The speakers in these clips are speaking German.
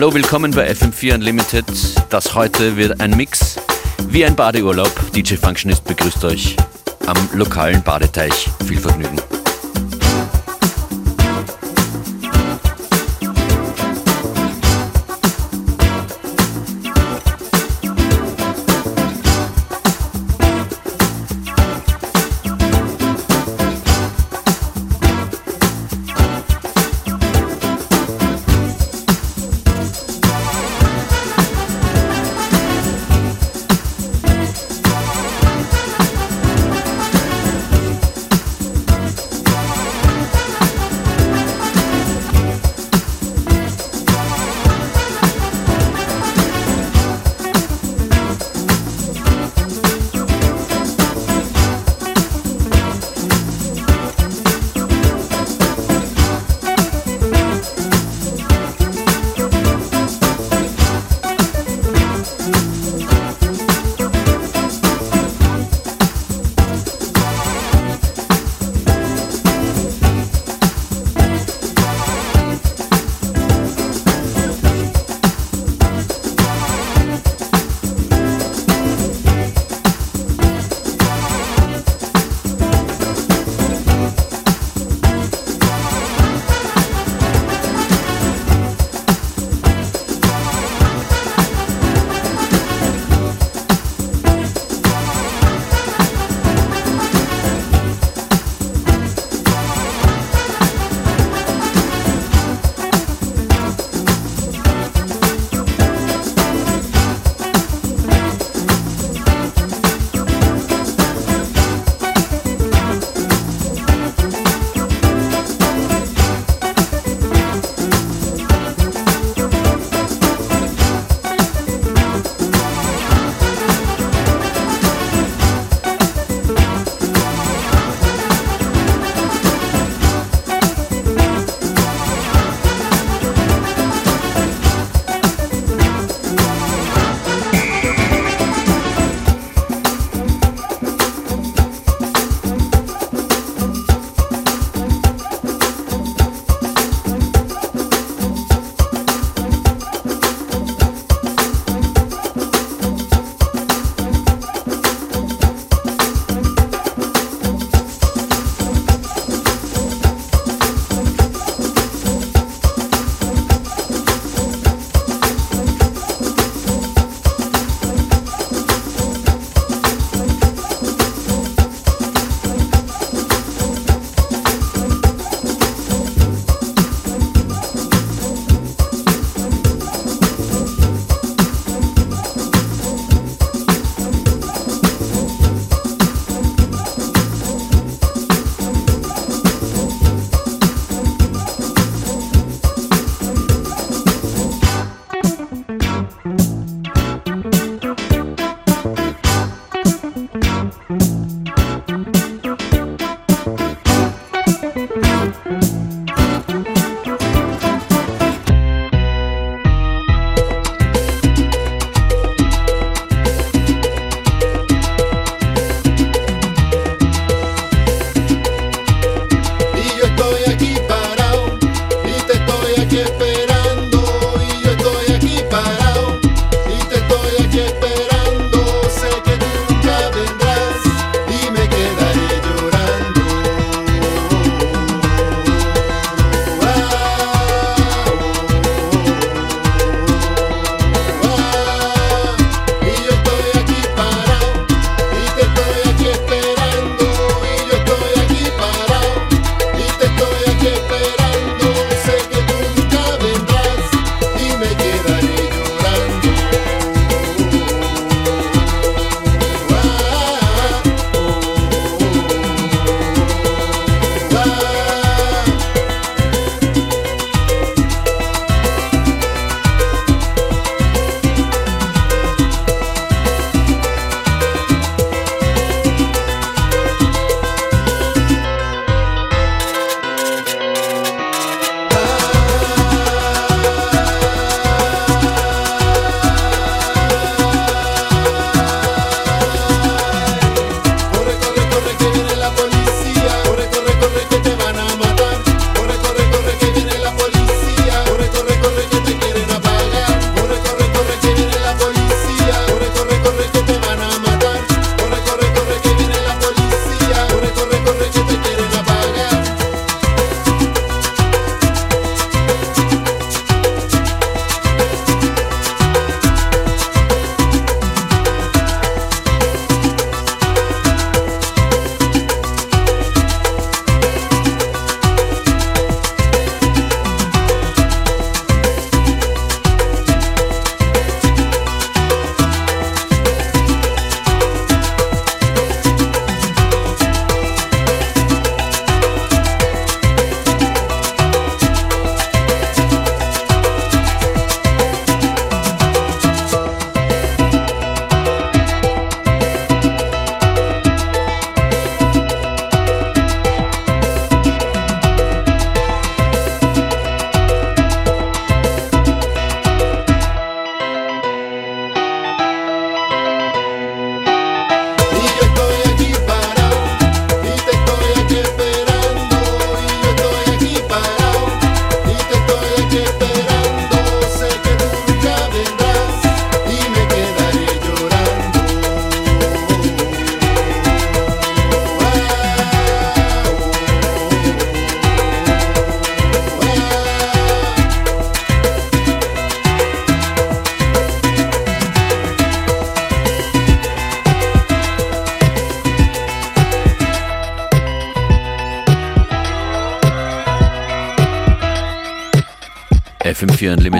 Hallo, willkommen bei FM4 Unlimited. Das heute wird ein Mix wie ein Badeurlaub. DJ Functionist begrüßt euch am lokalen Badeteich. Viel Vergnügen.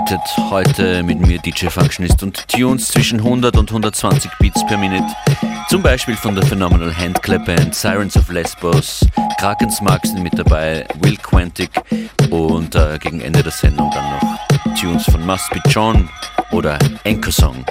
FM4 Unlimited. Heute mit mir DJ Functionist und Tunes zwischen 100 und 120 Beats per Minute. Zum Beispiel von der Phenomenal Handclap Band, Sirens of Lesbos, Krakens Mark sind mit dabei, Will Quantic und äh, gegen Ende der Sendung dann noch Tunes von Must Be John oder Anchor Song.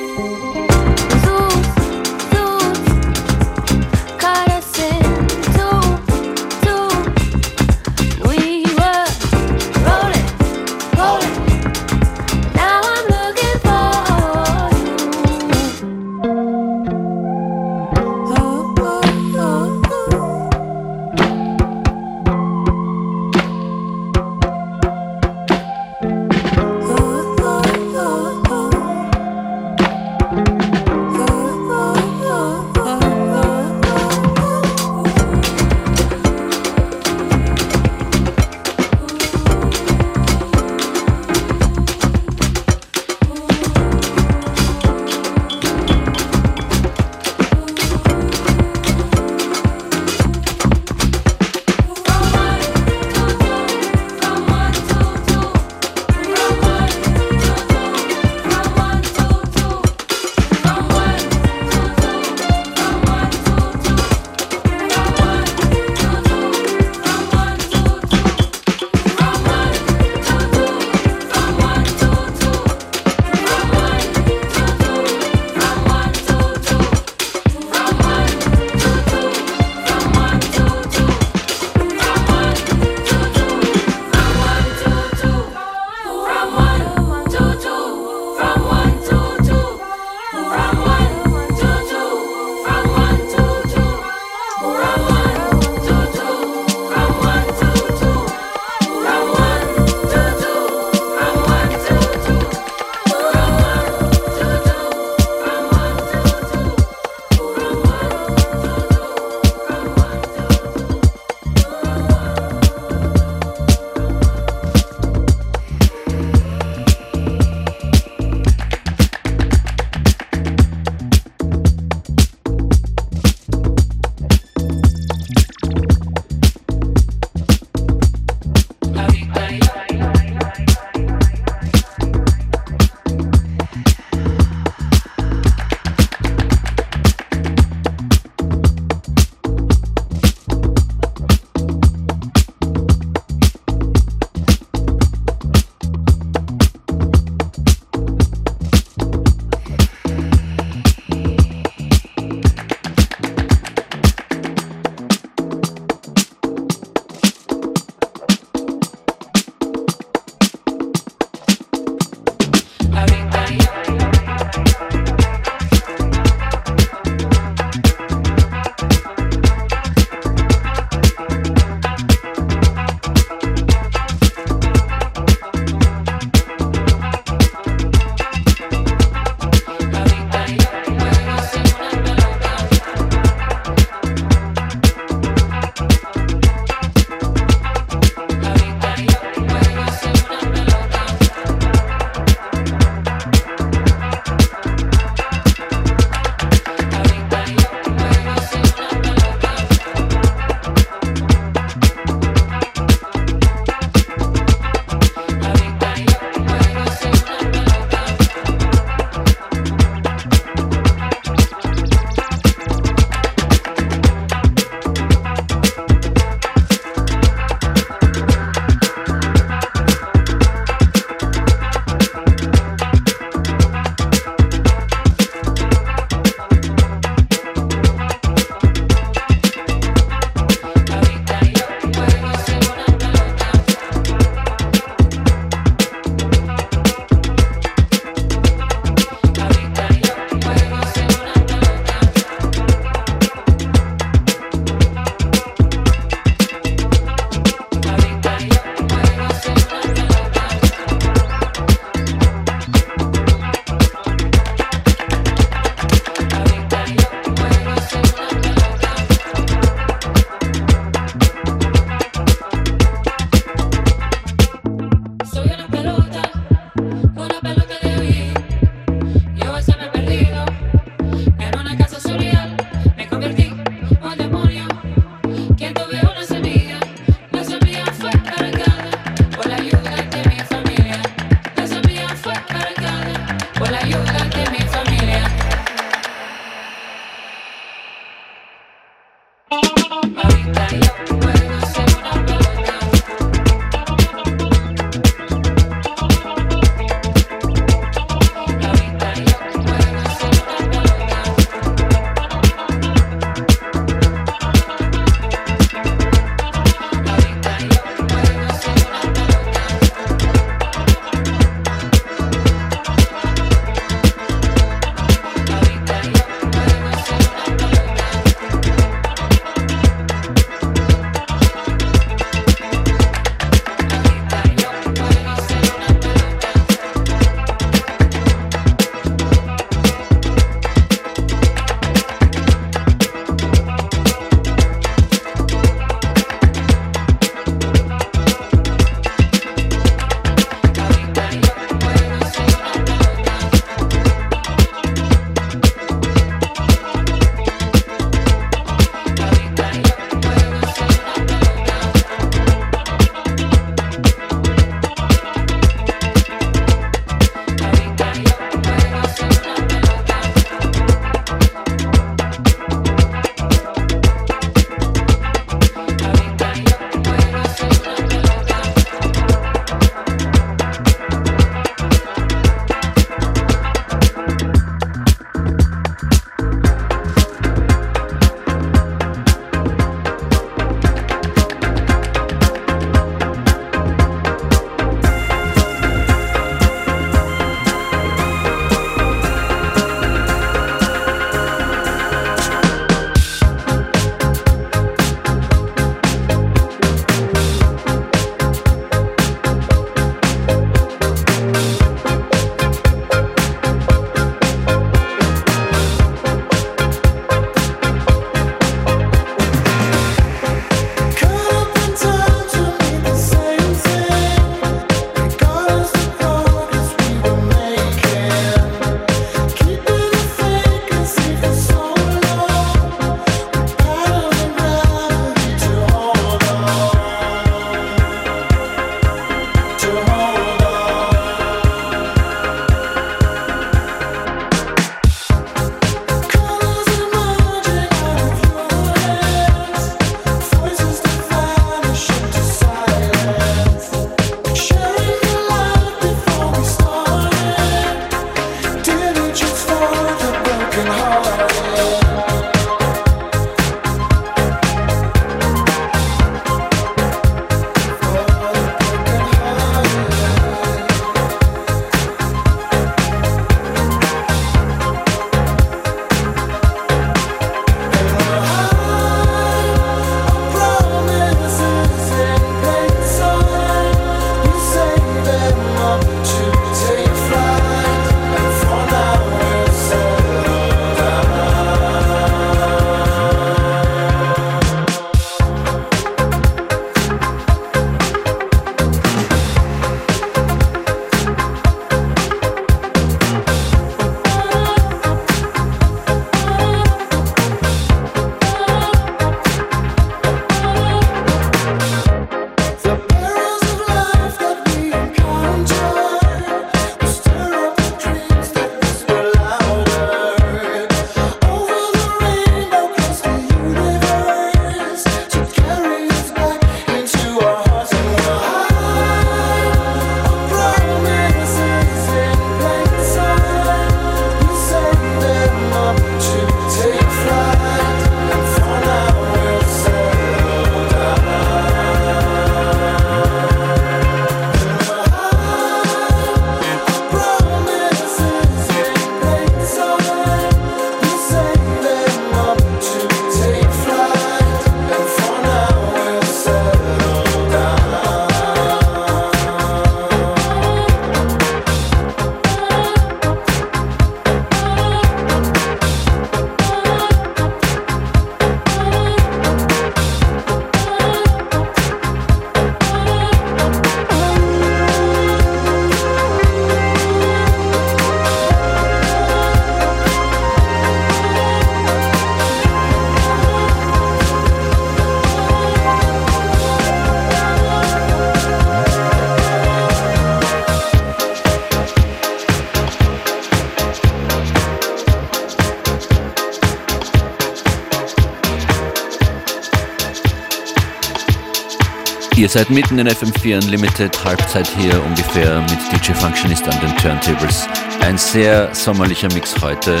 Seid mitten in FM4 Unlimited, Halbzeit hier ungefähr mit DJ Functionist an den Turntables. Ein sehr sommerlicher Mix heute.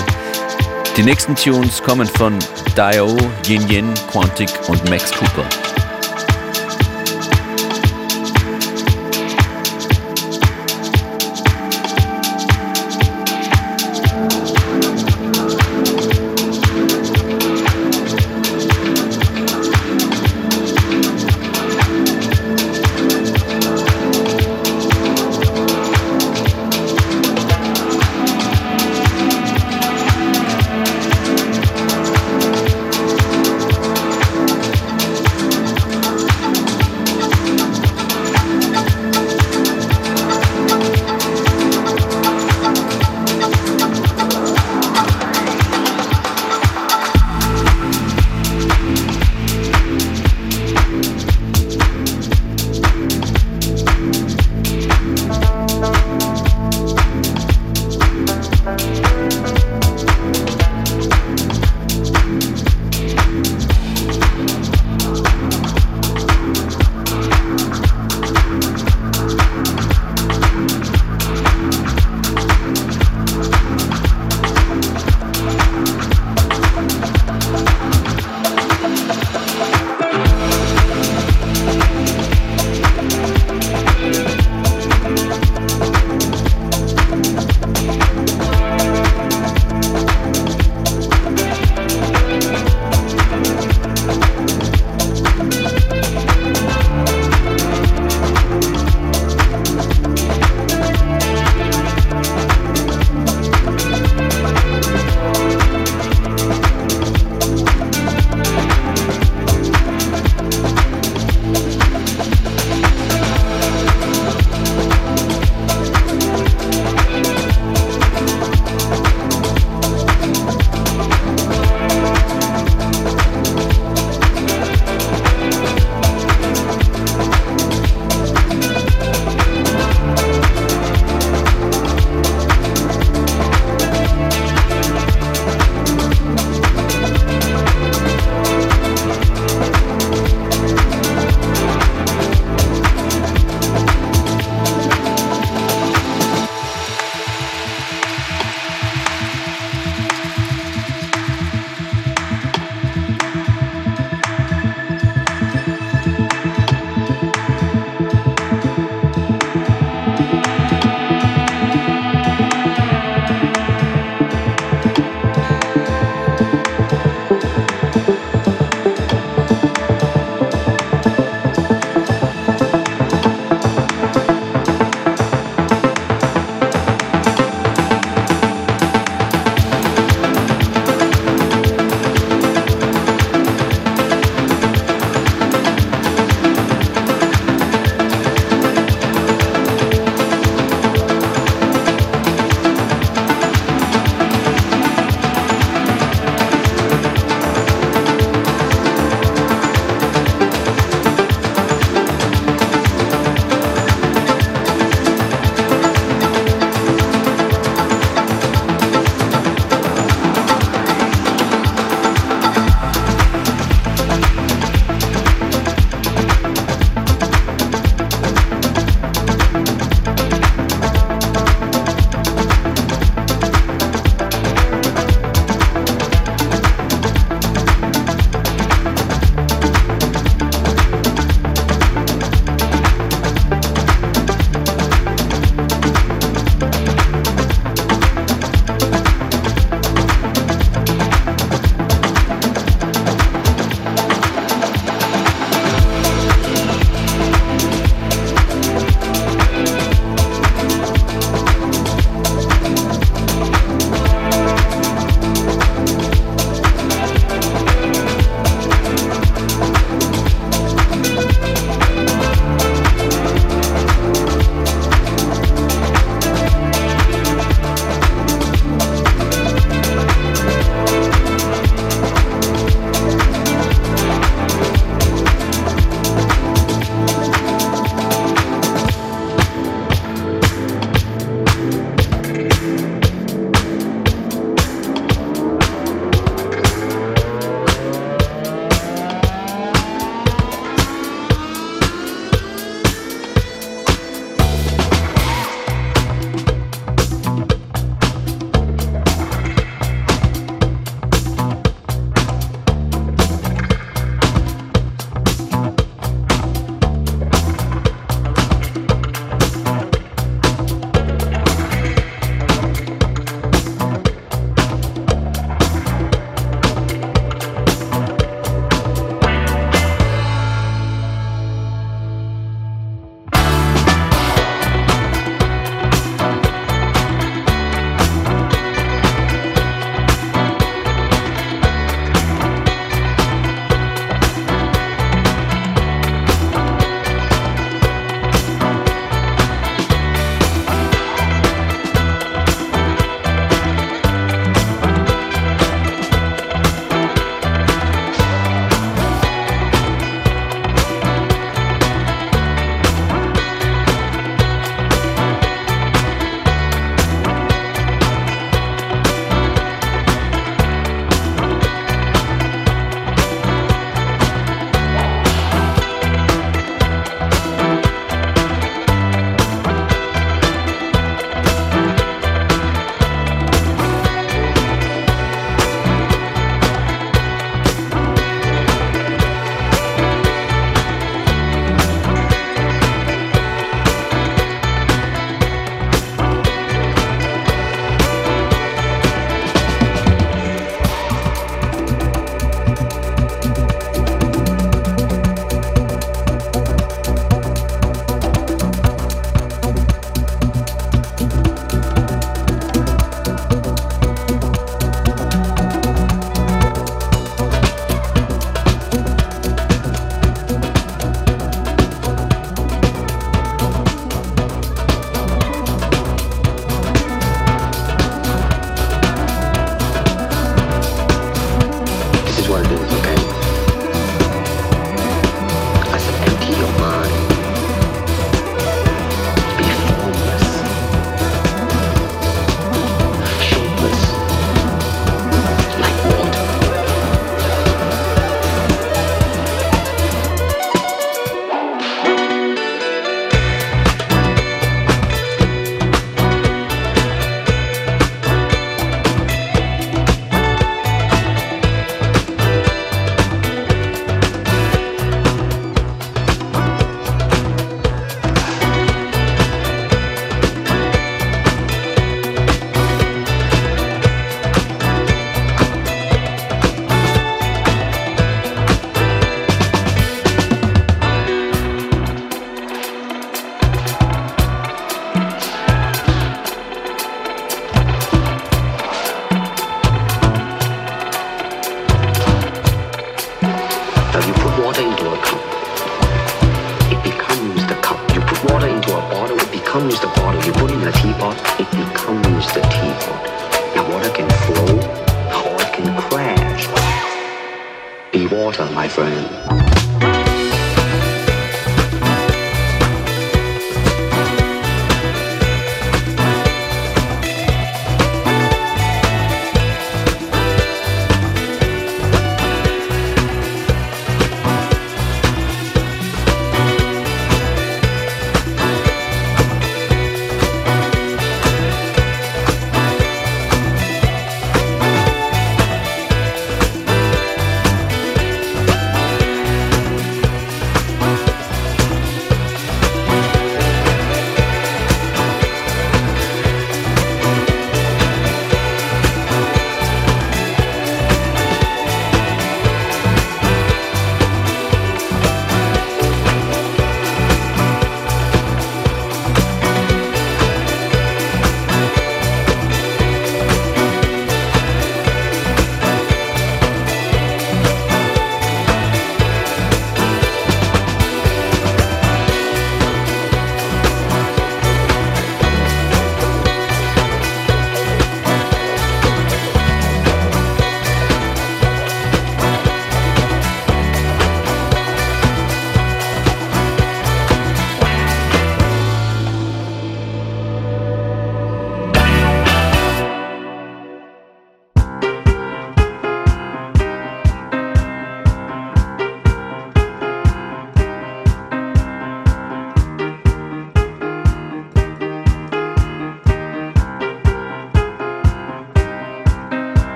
Die nächsten Tunes kommen von Dio, Yin Yin, Quantic und Max Cooper.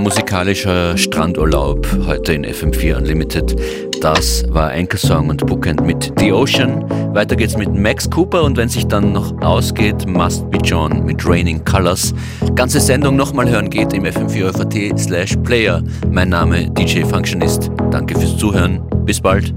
Musikalischer Strandurlaub heute in FM4 Unlimited. Das war Enkersong und Bookend mit The Ocean. Weiter geht's mit Max Cooper und wenn sich dann noch ausgeht, Must Be John mit Raining Colors. Ganze Sendung nochmal hören geht im FM4 slash Player. Mein Name DJ Functionist. Danke fürs Zuhören. Bis bald.